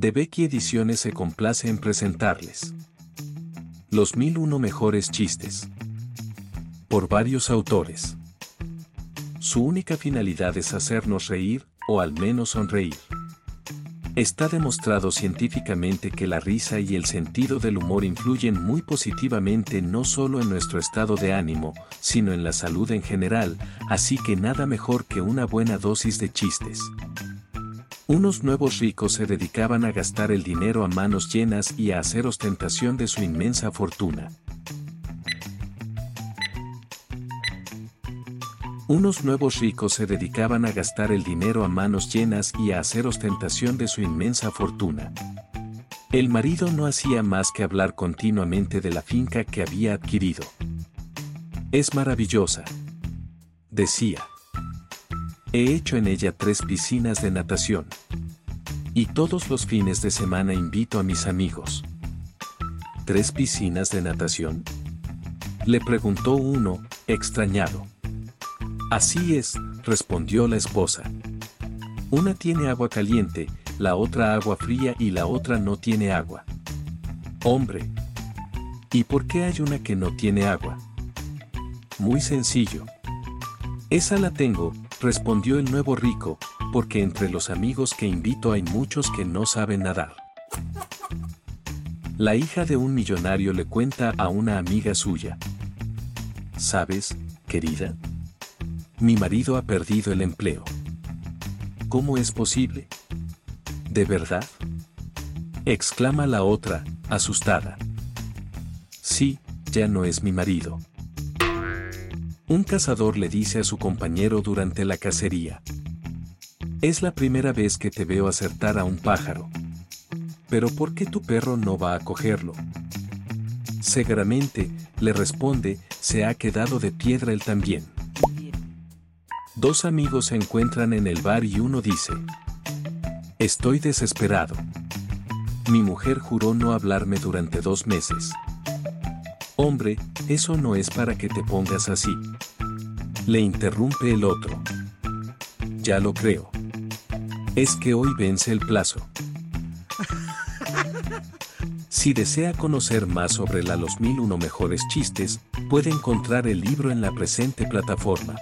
De Becky Ediciones se complace en presentarles Los 1001 mejores chistes por varios autores. Su única finalidad es hacernos reír, o al menos sonreír. Está demostrado científicamente que la risa y el sentido del humor influyen muy positivamente no solo en nuestro estado de ánimo, sino en la salud en general, así que nada mejor que una buena dosis de chistes. Unos nuevos ricos se dedicaban a gastar el dinero a manos llenas y a hacer ostentación de su inmensa fortuna. Unos nuevos ricos se dedicaban a gastar el dinero a manos llenas y a hacer ostentación de su inmensa fortuna. El marido no hacía más que hablar continuamente de la finca que había adquirido. Es maravillosa. Decía. He hecho en ella tres piscinas de natación. Y todos los fines de semana invito a mis amigos. ¿Tres piscinas de natación? Le preguntó uno, extrañado. Así es, respondió la esposa. Una tiene agua caliente, la otra agua fría y la otra no tiene agua. Hombre. ¿Y por qué hay una que no tiene agua? Muy sencillo. Esa la tengo, respondió el nuevo rico, porque entre los amigos que invito hay muchos que no saben nadar. La hija de un millonario le cuenta a una amiga suya. ¿Sabes, querida? Mi marido ha perdido el empleo. ¿Cómo es posible? ¿De verdad? exclama la otra, asustada. Sí, ya no es mi marido. Un cazador le dice a su compañero durante la cacería. Es la primera vez que te veo acertar a un pájaro. Pero ¿por qué tu perro no va a cogerlo? Seguramente, le responde, se ha quedado de piedra él también. Dos amigos se encuentran en el bar y uno dice, Estoy desesperado. Mi mujer juró no hablarme durante dos meses. Hombre, eso no es para que te pongas así. Le interrumpe el otro. Ya lo creo. Es que hoy vence el plazo. Si desea conocer más sobre la Los 1001 mejores chistes, puede encontrar el libro en la presente plataforma.